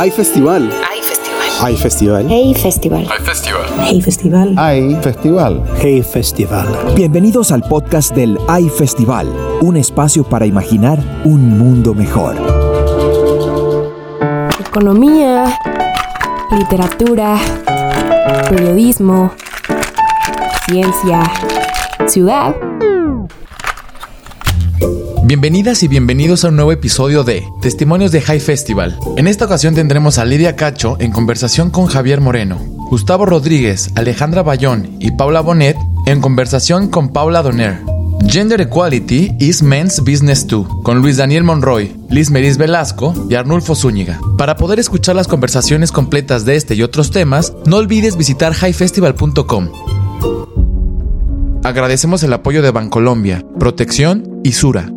Hay festival. Hay festival. Hay festival. Hey Festival. Hay festival. Hey Festival. Hay festival. Hey Festival. Bienvenidos al podcast del AI Festival, un espacio para imaginar un mundo mejor. Economía, literatura, periodismo, ciencia, ciudad. Bienvenidas y bienvenidos a un nuevo episodio de Testimonios de High Festival. En esta ocasión tendremos a Lidia Cacho en conversación con Javier Moreno, Gustavo Rodríguez, Alejandra Bayón y Paula Bonet en conversación con Paula Donner. Gender Equality is Men's Business Too, con Luis Daniel Monroy, Liz Meris Velasco y Arnulfo Zúñiga. Para poder escuchar las conversaciones completas de este y otros temas, no olvides visitar highfestival.com. Agradecemos el apoyo de Bancolombia, Protección y Sura.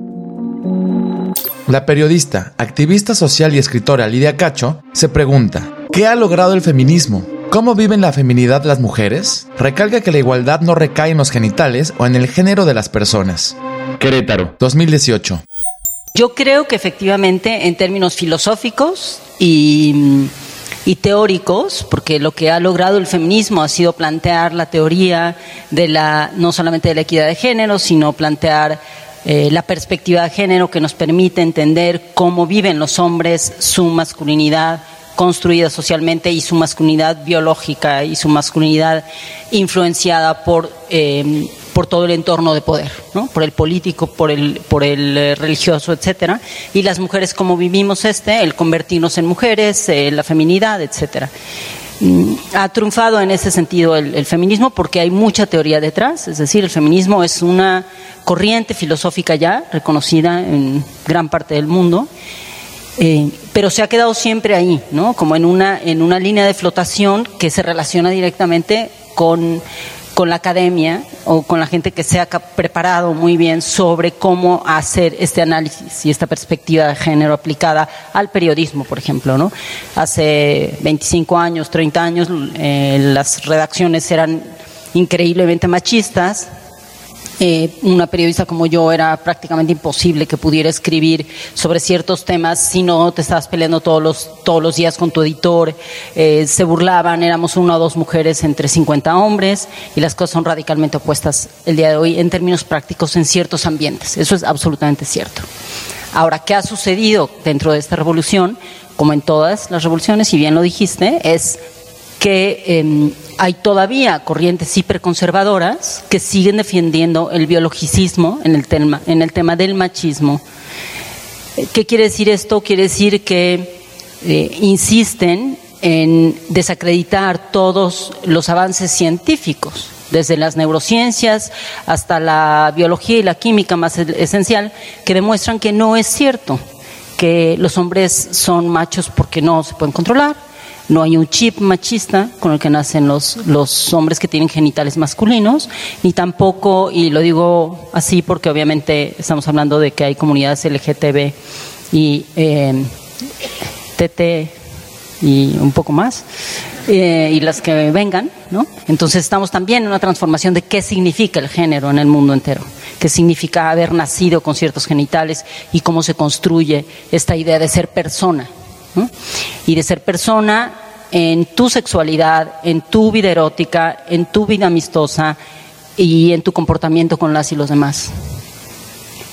La periodista, activista social y escritora Lidia Cacho se pregunta, ¿qué ha logrado el feminismo? ¿Cómo viven la feminidad las mujeres? Recalca que la igualdad no recae en los genitales o en el género de las personas. Querétaro, 2018. Yo creo que efectivamente en términos filosóficos y, y, teóricos, porque lo que ha logrado el feminismo ha sido plantear la teoría de la no solamente de la equidad de género, sino plantear eh, la perspectiva de género que nos permite entender cómo viven los hombres su masculinidad construida socialmente y su masculinidad biológica y su masculinidad influenciada por, eh, por todo el entorno de poder, ¿no? por el político, por el, por el eh, religioso, etcétera, y las mujeres cómo vivimos este, el convertirnos en mujeres, eh, la feminidad, etcétera. Mm, ha triunfado en ese sentido el, feminismo porque hay mucha teoría detrás, es decir, el feminismo es una corriente filosófica ya reconocida en gran parte del mundo, eh, pero se ha quedado siempre ahí, ¿no? como en una, en una línea de flotación que se relaciona directamente con, con la academia o con la gente que se ha preparado muy bien sobre cómo hacer este análisis y esta perspectiva de género aplicada al periodismo, por ejemplo. ¿no? Hace 25 años, 30 años, eh, las redacciones eran increíblemente machistas, eh, una periodista como yo era prácticamente imposible que pudiera escribir sobre ciertos temas si no te estabas peleando todos los, todos los días con tu editor. Eh, se burlaban, éramos una o dos mujeres entre 50 hombres y las cosas son radicalmente opuestas el día de hoy en términos prácticos en ciertos ambientes. Eso es absolutamente cierto. Ahora, ¿qué ha sucedido dentro de esta revolución? Como en todas las revoluciones, y bien lo dijiste, es que eh, hay todavía corrientes hiperconservadoras que siguen defendiendo el biologicismo en el tema, en el tema del machismo. ¿Qué quiere decir esto? Quiere decir que eh, insisten en desacreditar todos los avances científicos, desde las neurociencias hasta la biología y la química más esencial, que demuestran que no es cierto, que los hombres son machos porque no se pueden controlar, no hay un chip machista con el que nacen los, los hombres que tienen genitales masculinos, ni tampoco, y lo digo así porque obviamente estamos hablando de que hay comunidades LGTB y TT y un poco más, eh, y las que vengan, ¿no? Entonces estamos también en una transformación de qué significa el género en el mundo entero, qué significa haber nacido con ciertos genitales y cómo se construye esta idea de ser persona. Y de ser persona en tu sexualidad, en tu vida erótica, en tu vida amistosa y en tu comportamiento con las y los demás.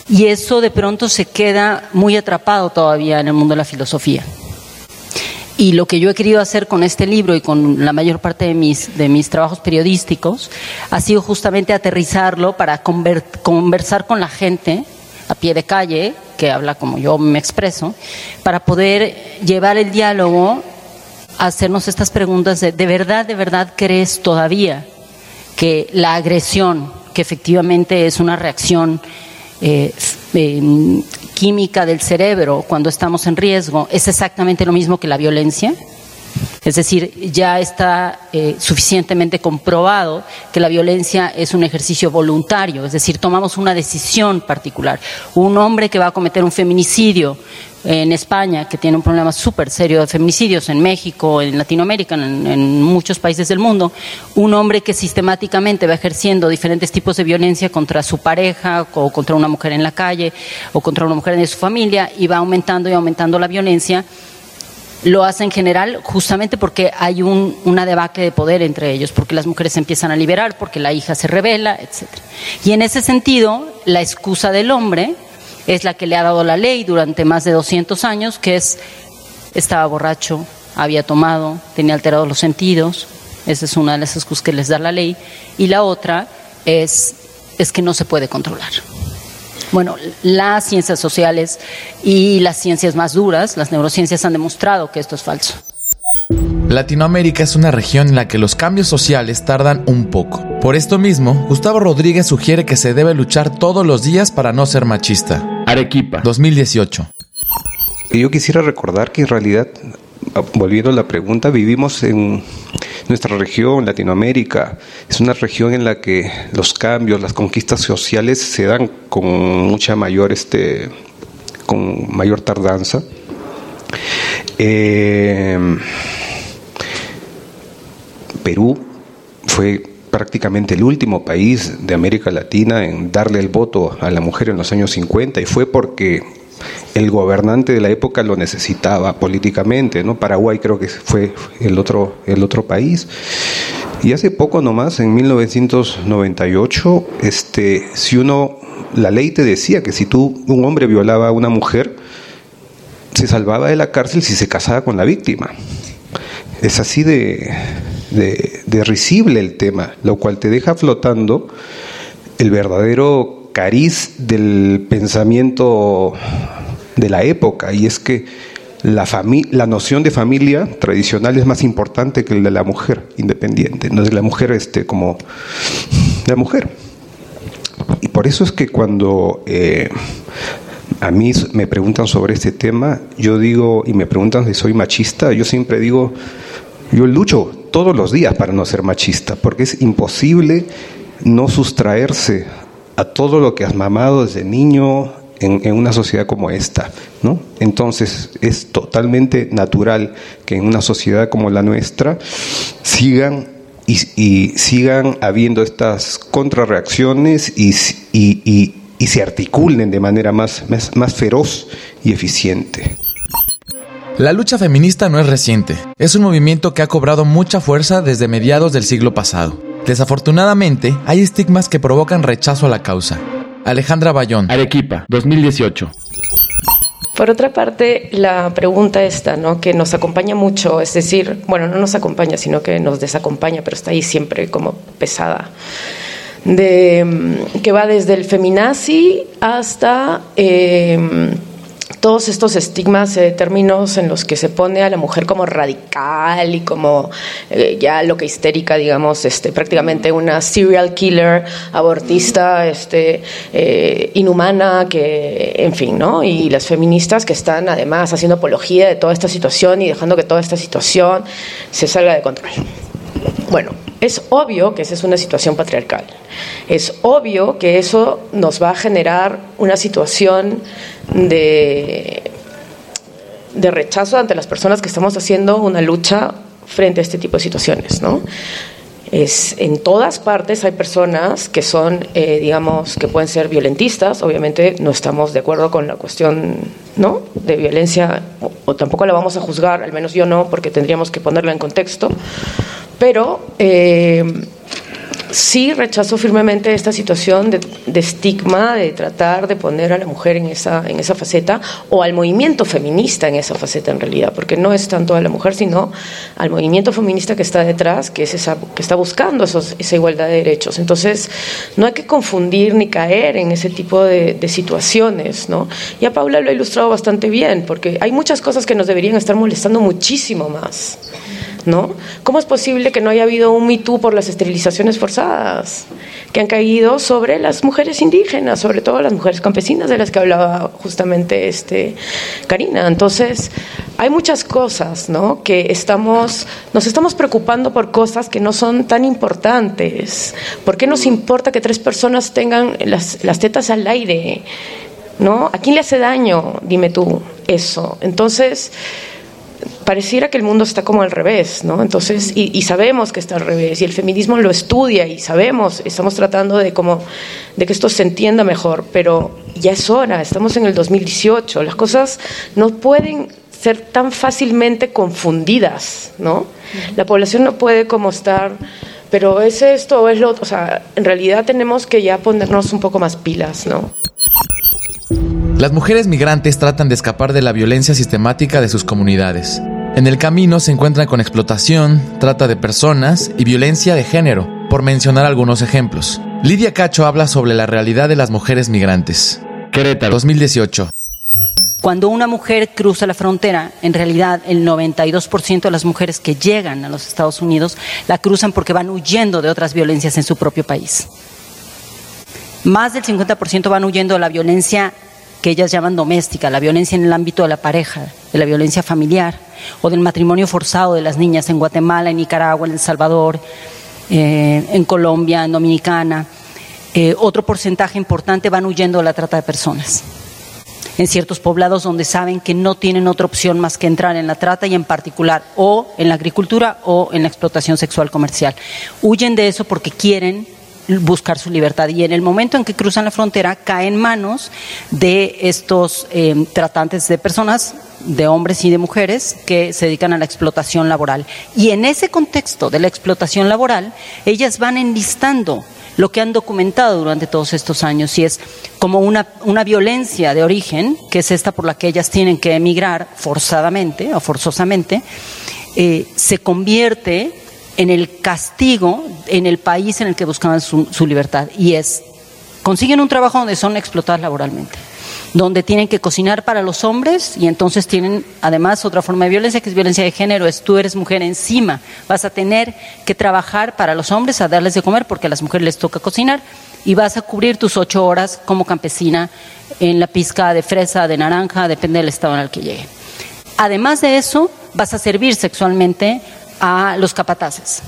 Y eso de pronto se queda muy atrapado todavía en el mundo de la filosofía. Y lo que yo he querido hacer con este libro y con la mayor parte de mis, de mis trabajos periodísticos ha sido justamente aterrizarlo para conversar con la gente a pie de calle, que habla como yo me expreso, para poder llevar el diálogo hacernos estas preguntas de, ¿de verdad, de verdad crees todavía que la agresión, que efectivamente es una reacción eh, eh, química del cerebro cuando estamos en riesgo, es exactamente lo mismo que la violencia? Es decir, ya está eh, suficientemente comprobado que la violencia es un ejercicio voluntario, es decir, tomamos una decisión particular. Un hombre que va a cometer un feminicidio en España, que tiene un problema súper serio de feminicidios, en México, en Latinoamérica, en, muchos países del mundo, un hombre que sistemáticamente va ejerciendo diferentes tipos de violencia contra su pareja o contra una mujer en la calle o contra una mujer de su familia y va aumentando y aumentando la violencia lo hace en general justamente porque hay un, una debacle de poder entre ellos, porque las mujeres se empiezan a liberar, porque la hija se revela, etc. Y en ese sentido, la excusa del hombre es la que le ha dado la ley durante más de 200 años, que es estaba borracho, había tomado, tenía alterados los sentidos, esa es una de las excusas que les da la ley, y la otra es, es que no se puede controlar. Bueno, las ciencias sociales y las ciencias más duras, las neurociencias han demostrado que esto es falso. Latinoamérica es una región en la que los cambios sociales tardan un poco. Por esto mismo, Gustavo Rodríguez sugiere que se debe luchar todos los días para no ser machista. Arequipa, 2018. Yo quisiera recordar que en realidad, volviendo a la pregunta, vivimos en nuestra región, Latinoamérica, es una región en la que los cambios, las conquistas sociales se dan con mucha mayor, este, con mayor tardanza. Eh, Perú fue prácticamente el último país de América Latina en darle el voto a la mujer en los años 50 y fue porque el gobernante de la época lo necesitaba políticamente, ¿no? Paraguay creo que fue el otro, el otro país. Y hace poco nomás, en 1998, este, si uno, la ley te decía que si tú, un hombre violaba a una mujer, se salvaba de la cárcel si se casaba con la víctima. Es así de, de, de risible el tema, lo cual te deja flotando el verdadero cariz del pensamiento de la época, y es que la, la noción de familia tradicional es más importante que la de la mujer independiente, no es la mujer este, como la mujer. Y por eso es que cuando eh, a mí me preguntan sobre este tema, yo digo, y me preguntan si soy machista, yo siempre digo, yo lucho todos los días para no ser machista, porque es imposible no sustraerse a todo lo que has mamado desde niño, en, una sociedad como esta. ¿no? Entonces es totalmente natural que en una sociedad como la nuestra sigan y, sigan habiendo estas contrarreacciones y, y, y, se articulen de manera más, más, más feroz y eficiente. La lucha feminista no es reciente, es un movimiento que ha cobrado mucha fuerza desde mediados del siglo pasado. Desafortunadamente, hay estigmas que provocan rechazo a la causa, Alejandra Bayón. Arequipa, 2018. Por otra parte, la pregunta esta, ¿no? que nos acompaña mucho, es decir, bueno, no nos acompaña, sino que nos desacompaña, pero está ahí siempre como pesada, de, mm, que va desde el feminazi hasta... Eh, todos estos estigmas, eh, términos en los que se pone a la mujer como radical y como eh, ya lo que histérica, digamos, este, prácticamente una serial killer, abortista, este, eh, inhumana, que, en fin, ¿no? Y las feministas que están además haciendo apología de toda esta situación y dejando que toda esta situación se salga de control. Bueno, es obvio que esa es una situación patriarcal. Es obvio que eso nos va a generar una situación de, de rechazo ante las personas que estamos haciendo una lucha frente a este tipo de situaciones, ¿no? Es, en todas partes hay personas que son, eh, digamos, que pueden ser violentistas. Obviamente no estamos de acuerdo con la cuestión ¿no? de violencia, o, tampoco la vamos a juzgar, al menos yo no, porque tendríamos que ponerla en contexto. Pero eh, sí rechazo firmemente esta situación de, estigma, de tratar de poner a la mujer en esa, en esa faceta, o al movimiento feminista en esa faceta en realidad, porque no es tanto a la mujer, sino al movimiento feminista que está detrás, que, es esa, que está buscando esa igualdad de derechos. Entonces, no hay que confundir ni caer en ese tipo de, de situaciones. ¿no? Ya Paula lo ha ilustrado bastante bien, porque hay muchas cosas que nos deberían estar molestando muchísimo más. ¿No? ¿Cómo es posible que no haya habido un Me por las esterilizaciones forzadas que han caído sobre las mujeres indígenas, sobre todo las mujeres campesinas de las que hablaba justamente este Karina? Entonces, hay muchas cosas, ¿no? Que estamos nos estamos preocupando por cosas que no son tan importantes. ¿Por qué nos importa que tres personas tengan las, las tetas al aire? ¿No? ¿A quién le hace daño? Dime tú eso. Entonces, pareciera que el mundo está como al revés, ¿no? Entonces, y, sabemos que está al revés, y el feminismo lo estudia y sabemos, estamos tratando de como de que esto se entienda mejor, pero ya es hora, estamos en el 2018, las cosas no pueden ser tan fácilmente confundidas, ¿no? La población no puede como estar, pero es esto o es lo otro, o sea, en realidad tenemos que ya ponernos un poco más pilas, ¿no? Las mujeres migrantes tratan de escapar de la violencia sistemática de sus comunidades. En el camino se encuentran con explotación, trata de personas y violencia de género, por mencionar algunos ejemplos. Lidia Cacho habla sobre la realidad de las mujeres migrantes. Querétaro, 2018. Cuando una mujer cruza la frontera, en realidad el 92% de las mujeres que llegan a los Estados Unidos la cruzan porque van huyendo de otras violencias en su propio país. Más del 50% van huyendo de la violencia que ellas llaman doméstica, la violencia en el ámbito de la pareja, de la violencia familiar o del matrimonio forzado de las niñas en Guatemala, en Nicaragua, en El Salvador, eh, en Colombia, en Dominicana. Eh, otro porcentaje importante van huyendo de la trata de personas. En ciertos poblados donde saben que no tienen otra opción más que entrar en la trata y en particular o en la agricultura o en la explotación sexual comercial. Huyen de eso porque quieren buscar su libertad. Y en el momento en que cruzan la frontera, caen en manos de estos eh, tratantes de personas, de hombres y de mujeres, que se dedican a la explotación laboral. Y en ese contexto de la explotación laboral, ellas van enlistando lo que han documentado durante todos estos años y es como una, una violencia de origen, que es esta por la que ellas tienen que emigrar forzadamente o forzosamente, eh, se convierte en el castigo en el país en el que buscaban su, libertad. Y es, consiguen un trabajo donde son explotadas laboralmente donde tienen que cocinar para los hombres y entonces tienen además otra forma de violencia que es violencia de género, es tú eres mujer encima, vas a tener que trabajar para los hombres a darles de comer porque a las mujeres les toca cocinar y vas a cubrir tus ocho horas como campesina en la pizca de fresa, de naranja, depende del estado en el que llegue. Además de eso, vas a servir sexualmente a los capataces.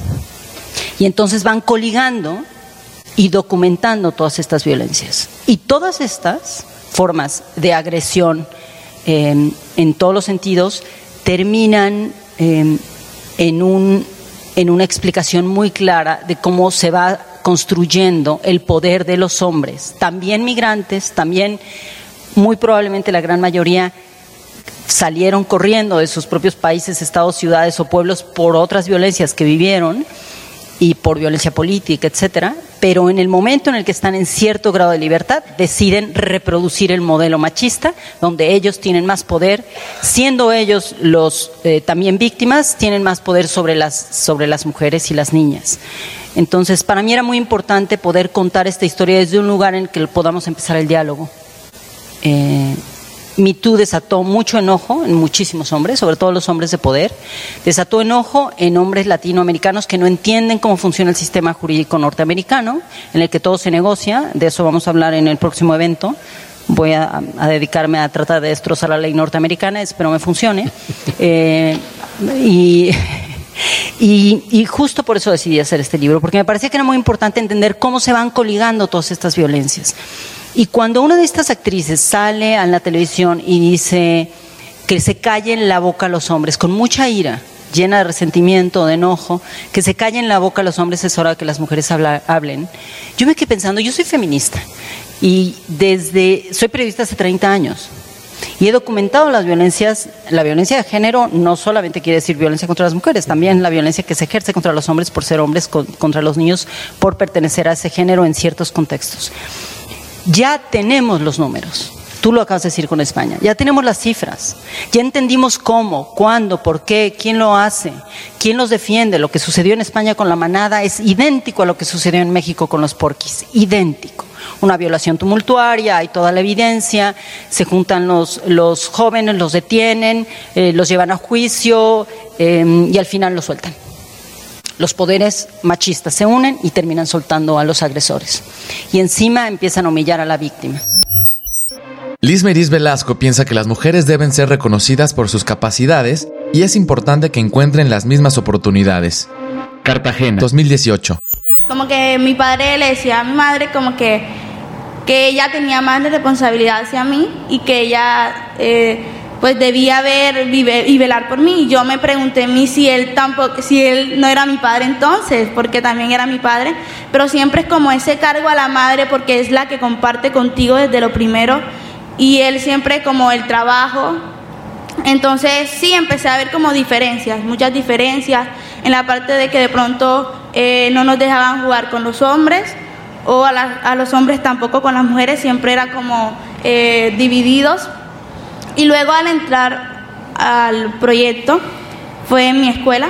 Y entonces van coligando y documentando todas estas violencias. Y todas estas formas de agresión em, en todos los sentidos terminan em, en, un, en una explicación muy clara de cómo se va construyendo el poder de los hombres, también migrantes, también muy probablemente la gran mayoría salieron corriendo de sus propios países, estados, ciudades o pueblos por otras violencias que vivieron y por violencia política, etcétera, pero en el momento en el que están en cierto grado de libertad deciden reproducir el modelo machista, donde ellos tienen más poder, siendo ellos los eh, también víctimas, tienen más poder sobre las sobre las mujeres y las niñas. Entonces, para mí era muy importante poder contar esta historia desde un lugar en que podamos empezar el diálogo. Eh, MeToo desató mucho enojo en muchísimos hombres, sobre todo los hombres de poder. Desató enojo en hombres latinoamericanos que no entienden cómo funciona el sistema jurídico norteamericano, en el que todo se negocia. De eso vamos a hablar en el próximo evento. Voy a, dedicarme a tratar de destrozar la ley norteamericana, espero me funcione. Eh, y, y, justo por eso decidí hacer este libro, porque me parecía que era muy importante entender cómo se van coligando todas estas violencias. Y cuando una de estas actrices sale a la televisión y dice que se callen la boca a los hombres, con mucha ira, llena de resentimiento, de enojo, que se callen la boca a los hombres es hora de que las mujeres hablen. Yo me quedé pensando, yo soy feminista y desde, soy periodista hace 30 años y he documentado las violencias, la violencia de género no solamente quiere decir violencia contra las mujeres, también la violencia que se ejerce contra los hombres por ser hombres, contra los niños por pertenecer a ese género en ciertos contextos. Ya tenemos los números. Tú lo acabas de decir con España. Ya tenemos las cifras. Ya entendimos cómo, cuándo, por qué, quién lo hace, quién los defiende. Lo que sucedió en España con la manada es idéntico a lo que sucedió en México con los porquis. Idéntico. Una violación tumultuaria, hay toda la evidencia, se juntan los, los jóvenes, los detienen, eh, los llevan a juicio eh, y al final los sueltan los poderes machistas se unen y terminan soltando a los agresores. Y encima empiezan a humillar a la víctima. Liz Meris Velasco piensa que las mujeres deben ser reconocidas por sus capacidades y es importante que encuentren las mismas oportunidades. Cartagena, 2018. Como que mi padre le decía a mi madre como que, que ella tenía más responsabilidad hacia mí y que ella... Eh, pues debía ver y velar por mí. Yo me pregunté a mí si él tampoco, si él no era mi padre entonces, porque también era mi padre, pero siempre es como ese cargo a la madre porque es la que comparte contigo desde lo primero y él siempre como el trabajo Entonces sí empecé a ver como diferencias, muchas diferencias en la parte de que de pronto eh, no nos dejaban jugar con los hombres o a, los hombres tampoco con las mujeres, siempre era como eh, divididos. Y luego al entrar al proyecto fue en mi escuela.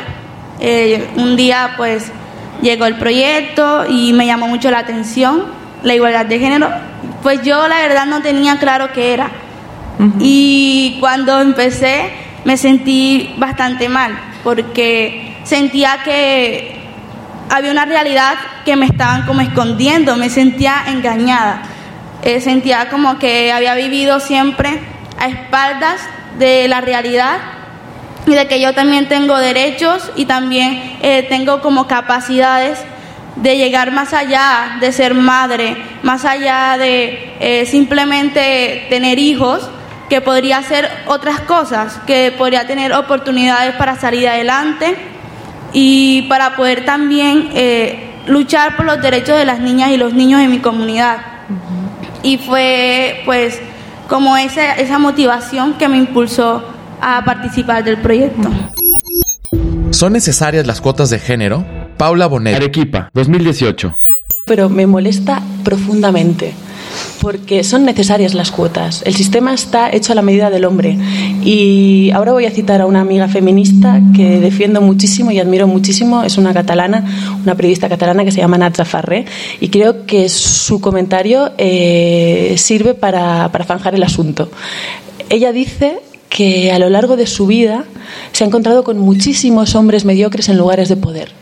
Eh, un día pues llegó el proyecto y me llamó mucho la atención la igualdad de género. Pues yo la verdad no tenía claro qué era. Y cuando empecé me sentí bastante mal porque sentía que había una realidad que me estaban como escondiendo, me sentía engañada, eh, sentía como que había vivido siempre a espaldas de la realidad y de que yo también tengo derechos y también eh, tengo como capacidades de llegar más allá de ser madre, más allá de eh, simplemente tener hijos, que podría hacer otras cosas, que podría tener oportunidades para salir adelante y para poder también eh, luchar por los derechos de las niñas y los niños en mi comunidad. Y fue pues como esa, esa motivación que me impulsó a participar del proyecto. ¿Son necesarias las cuotas de género? Paula Bonet. Arequipa, 2018. Pero me molesta profundamente porque son necesarias las cuotas. El sistema está hecho a la medida del hombre. Y ahora voy a citar a una amiga feminista que defiendo muchísimo y admiro muchísimo. Es una catalana, una periodista catalana que se llama Natza Farré. Y creo que su comentario eh, sirve para, para zanjar el asunto. Ella dice que a lo largo de su vida se ha encontrado con muchísimos hombres mediocres en lugares de poder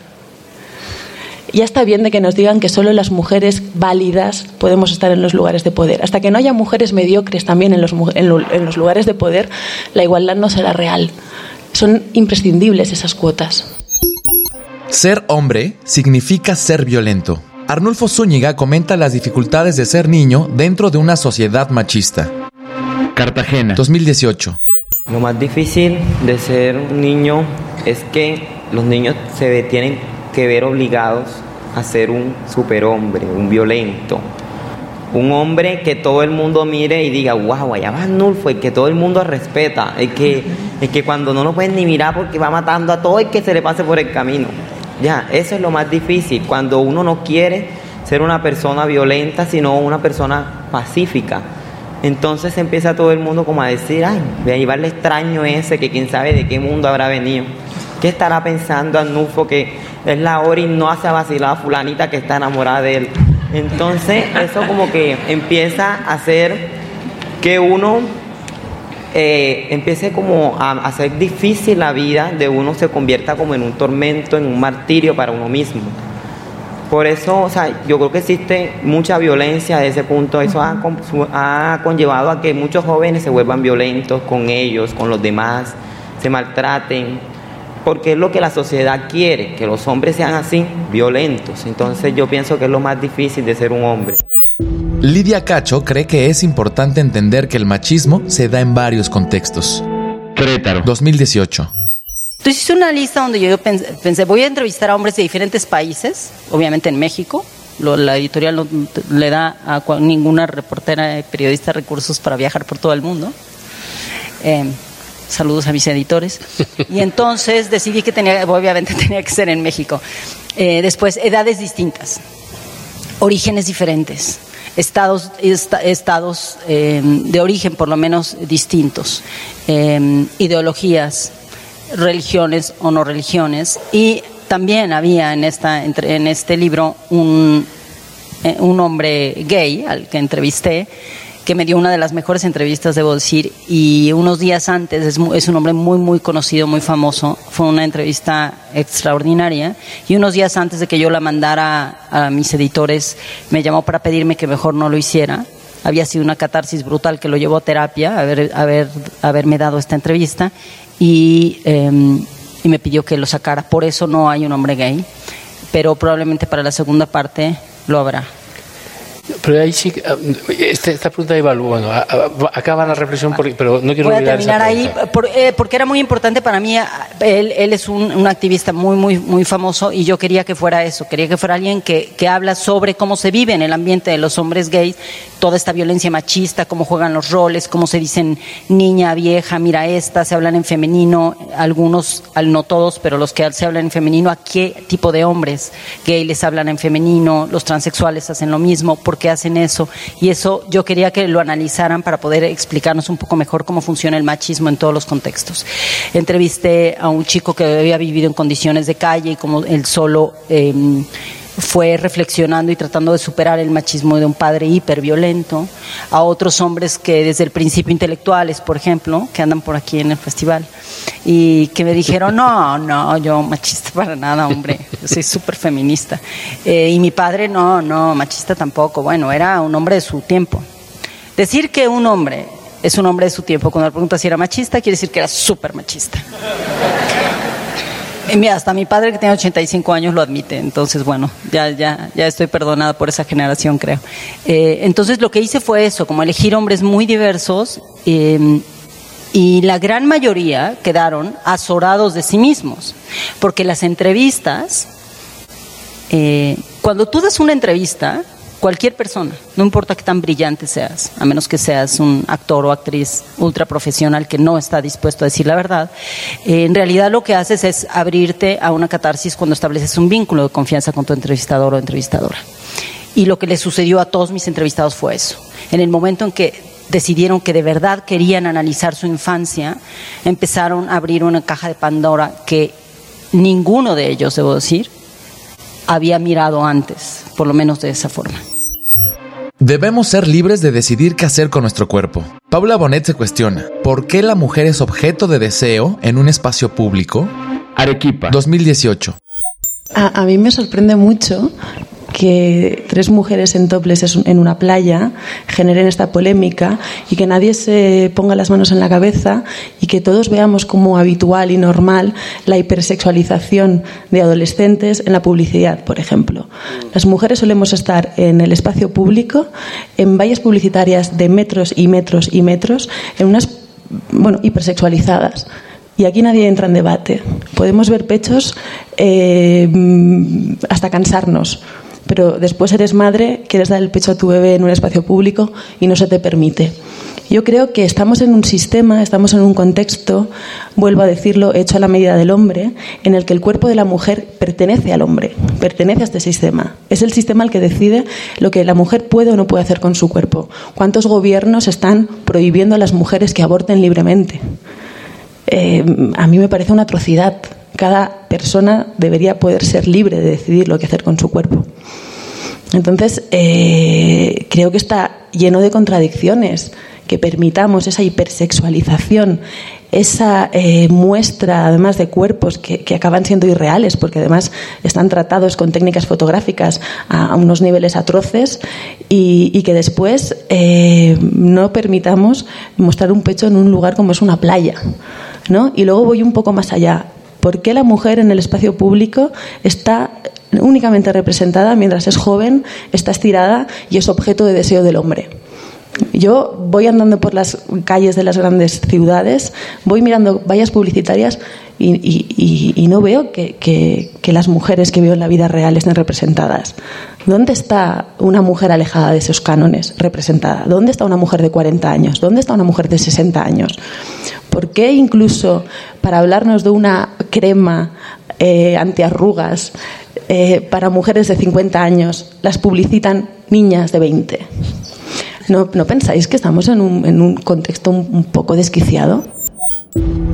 ya está bien de que nos digan que solo las mujeres válidas podemos estar en los lugares de poder. Hasta que no haya mujeres mediocres también en los, en los lugares de poder, la igualdad no será real. Son imprescindibles esas cuotas. Ser hombre significa ser violento. Arnulfo Zúñiga comenta las dificultades de ser niño dentro de una sociedad machista. Cartagena, 2018. Lo más difícil de ser un niño es que los niños se tienen que ver obligados a ser un superhombre, un violento. Un hombre que todo el mundo mire y diga, wow, allá va Nulfo, y que todo el mundo respeta. Es que, es que cuando no lo pueden ni mirar porque va matando a todo el que se le pase por el camino. Ya, eso es lo más difícil. Cuando uno no quiere ser una persona violenta, sino una persona pacífica. Entonces empieza todo el mundo como a decir, ay, ahí va el extraño ese que quién sabe de qué mundo habrá venido. ¿Qué estará pensando Arnulfo que es la hora y no hace vacilar a fulanita que está enamorada de él? Entonces, eso como que empieza a hacer que uno eh, empiece como a hacer difícil la vida de uno, se convierta como en un tormento, en un martirio para uno mismo. Por eso, o sea, yo creo que existe mucha violencia de ese punto. Eso ha, ha conllevado a que muchos jóvenes se vuelvan violentos con ellos, con los demás, se maltraten porque es lo que la sociedad quiere, que los hombres sean así, violentos. Entonces yo pienso que es lo más difícil de ser un hombre. Lidia Cacho cree que es importante entender que el machismo se da en varios contextos. Querétaro. 2018. Entonces hice una lista donde yo pensé, voy a entrevistar a hombres de diferentes países, obviamente en México. la editorial no le da a ninguna reportera, periodista recursos para viajar por todo el mundo. Eh, Saludos a mis editores. Y entonces decidí que tenía, obviamente tenía que ser en México. Eh, después, edades distintas, orígenes diferentes, estados, estados eh, de origen por lo menos distintos, eh, ideologías, religiones o no religiones. Y también había en, esta, en este libro un, un hombre gay al que entrevisté que me dio una de las mejores entrevistas, debo decir, y unos días antes, es, es, un hombre muy, muy conocido, muy famoso, fue una entrevista extraordinaria, y unos días antes de que yo la mandara a mis editores, me llamó para pedirme que mejor no lo hiciera. Había sido una catarsis brutal que lo llevó a terapia, haber, haber, haberme dado esta entrevista, y, em, y me pidió que lo sacara. Por eso no hay un hombre gay, pero probablemente para la segunda parte lo habrá. Pero ahí sí, este, esta pregunta iba, bueno, acaba la reflexión, pero no quiero Voy a terminar ahí, eh, porque era muy importante para mí, él, él es un, un, activista muy, muy, muy famoso y yo quería que fuera eso, quería que fuera alguien que, que habla sobre cómo se vive en el ambiente de los hombres gays, toda esta violencia machista, cómo juegan los roles, cómo se dicen niña, vieja, mira esta, se hablan en femenino, algunos, no todos, pero los que se hablan en femenino, a qué tipo de hombres gay les hablan en femenino, los transexuales hacen lo mismo, por qué hacen eso. Y eso yo quería que lo analizaran para poder explicarnos un poco mejor cómo funciona el machismo en todos los contextos. Entrevisté a un chico que había vivido en condiciones de calle y como él solo... Eh, fue reflexionando y tratando de superar el machismo de un padre hiperviolento, a otros hombres que desde el principio intelectuales, por ejemplo, que andan por aquí en el festival, y que me dijeron, no, no, yo machista para nada, hombre, yo soy súper feminista. Eh, y mi padre, no, no, machista tampoco, bueno, era un hombre de su tiempo. Decir que un hombre es un hombre de su tiempo, cuando le pregunta si era machista, quiere decir que era súper machista. Mira, hasta mi padre que tiene 85 años lo admite, entonces bueno, ya, ya, ya estoy perdonada por esa generación, creo. Eh, entonces lo que hice fue eso, como elegir hombres muy diversos em, y la gran mayoría quedaron azorados de sí mismos, porque las entrevistas, eh, cuando tú das una entrevista, cualquier persona, no importa qué tan brillante seas, a menos que seas un actor o actriz ultra profesional que no está dispuesto a decir la verdad, eh, en realidad lo que haces es abrirte a una catarsis cuando estableces un vínculo de confianza con tu entrevistador o entrevistadora. Y lo que le sucedió a todos mis entrevistados fue eso. En el momento en que decidieron que de verdad querían analizar su infancia, empezaron a abrir una caja de Pandora que ninguno de ellos, debo decir, había mirado antes, por lo menos de esa forma. Debemos ser libres de decidir qué hacer con nuestro cuerpo. Paula Bonet se cuestiona, ¿por qué la mujer es objeto de deseo en un espacio público? Arequipa. 2018. A, a mí me sorprende mucho que tres mujeres en toples en una playa generen esta polémica y que nadie se ponga las manos en la cabeza y que todos veamos como habitual y normal la hipersexualización de adolescentes en la publicidad, por ejemplo. Las mujeres solemos estar en el espacio público, en vallas publicitarias de metros y metros y metros, en unas, bueno, hipersexualizadas. Y aquí nadie entra en debate. Podemos ver pechos eh, hasta cansarnos pero después eres madre, quieres dar el pecho a tu bebé en un espacio público y no se te permite. Yo creo que estamos en un sistema, estamos en un contexto, vuelvo a decirlo, hecho a la medida del hombre, en el que el cuerpo de la mujer pertenece al hombre, pertenece a este sistema. Es el sistema el que decide lo que la mujer puede o no puede hacer con su cuerpo. ¿Cuántos gobiernos están prohibiendo a las mujeres que aborten libremente? Eh, a mí me parece una atrocidad. Cada persona debería poder ser libre de decidir lo que hacer con su cuerpo. Entonces, eh, creo que está lleno de contradicciones que permitamos esa hipersexualización, esa eh, muestra además de cuerpos que, acaban siendo irreales, porque además están tratados con técnicas fotográficas a, unos niveles atroces y, que después eh, no permitamos mostrar un pecho en un lugar como es una playa. ¿no? Y luego voy un poco más allá. ¿Por qué la mujer en el espacio público está únicamente representada mientras es joven, está estirada y es objeto de deseo del hombre. Yo voy andando por las calles de las grandes ciudades, voy mirando vallas publicitarias y, no veo que, las mujeres que veo en la vida real estén representadas. ¿Dónde está una mujer alejada de esos cánones representada? ¿Dónde está una mujer de 40 años? ¿Dónde está una mujer de 60 años? ¿Por qué incluso para hablarnos de una crema eh, antiarrugas eh, para mujeres de 50 años las publicitan niñas de 20. ¿No, pensáis que estamos en un, contexto un, poco desquiciado?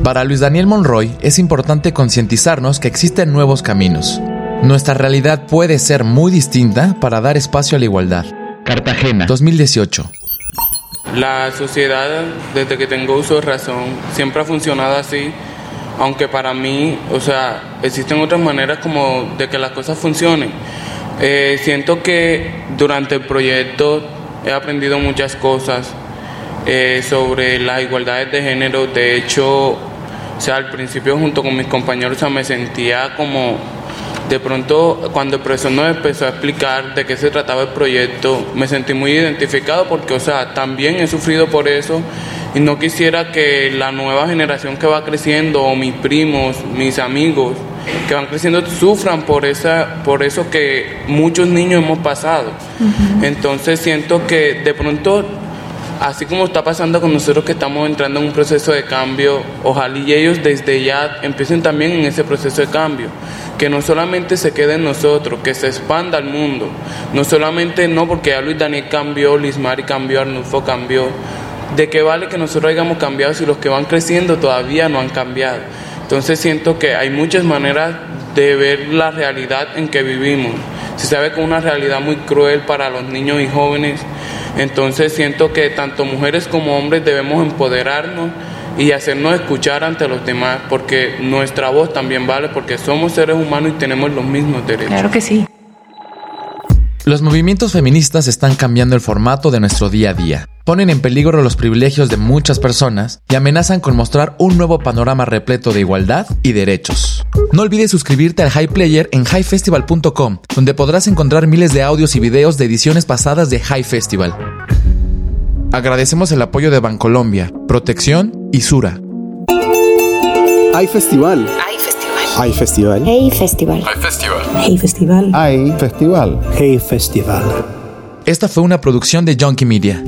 Para Luis Daniel Monroy es importante concientizarnos que existen nuevos caminos. Nuestra realidad puede ser muy distinta para dar espacio a la igualdad. Cartagena. 2018. La sociedad, desde que tengo uso de razón, siempre ha funcionado así aunque para mí, o sea, existen otras maneras como de que las cosas funcionen. Eh, siento que durante el proyecto he aprendido muchas cosas eh, sobre las igualdades de género. De hecho, sea, al principio junto con mis compañeros me sentía como De pronto, cuando el profesor nos empezó a explicar de qué se trataba el proyecto, me sentí muy identificado porque, o sea, también he sufrido por eso y no quisiera que la nueva generación que va creciendo, o mis primos, mis amigos, que van creciendo, sufran por, esa, por eso que muchos niños hemos pasado. Entonces siento que de pronto así como está pasando con nosotros que estamos entrando en un proceso de cambio, ojalá y ellos desde ya empiecen también en ese proceso de cambio, que no solamente se quede en nosotros, que se expanda al mundo, no solamente no porque ya Luis Daniel cambió, Liz Mari cambió, Arnulfo cambió, de qué vale que nosotros hayamos cambiado si los que van creciendo todavía no han cambiado. Entonces siento que hay muchas maneras de ver la realidad en que vivimos. Se sabe que es una realidad muy cruel para los niños y jóvenes entonces siento que tanto mujeres como hombres debemos empoderarnos y hacernos escuchar ante los demás, porque nuestra voz también vale, porque somos seres humanos y tenemos los mismos derechos. Claro que sí. Los movimientos feministas están cambiando el formato de nuestro día a día, ponen en peligro los privilegios de muchas personas y amenazan con mostrar un nuevo panorama repleto de igualdad y derechos. No olvides suscribirte al High Player en highfestival.com, donde podrás encontrar miles de audios y videos de ediciones pasadas de High Festival. Agradecemos el apoyo de Bancolombia, Protección y Sura. Hay festival. Hay festival. Hay festival. Hay festival. Hay festival. Hay festival. Hay festival. Esta fue una producción de Junkie Media.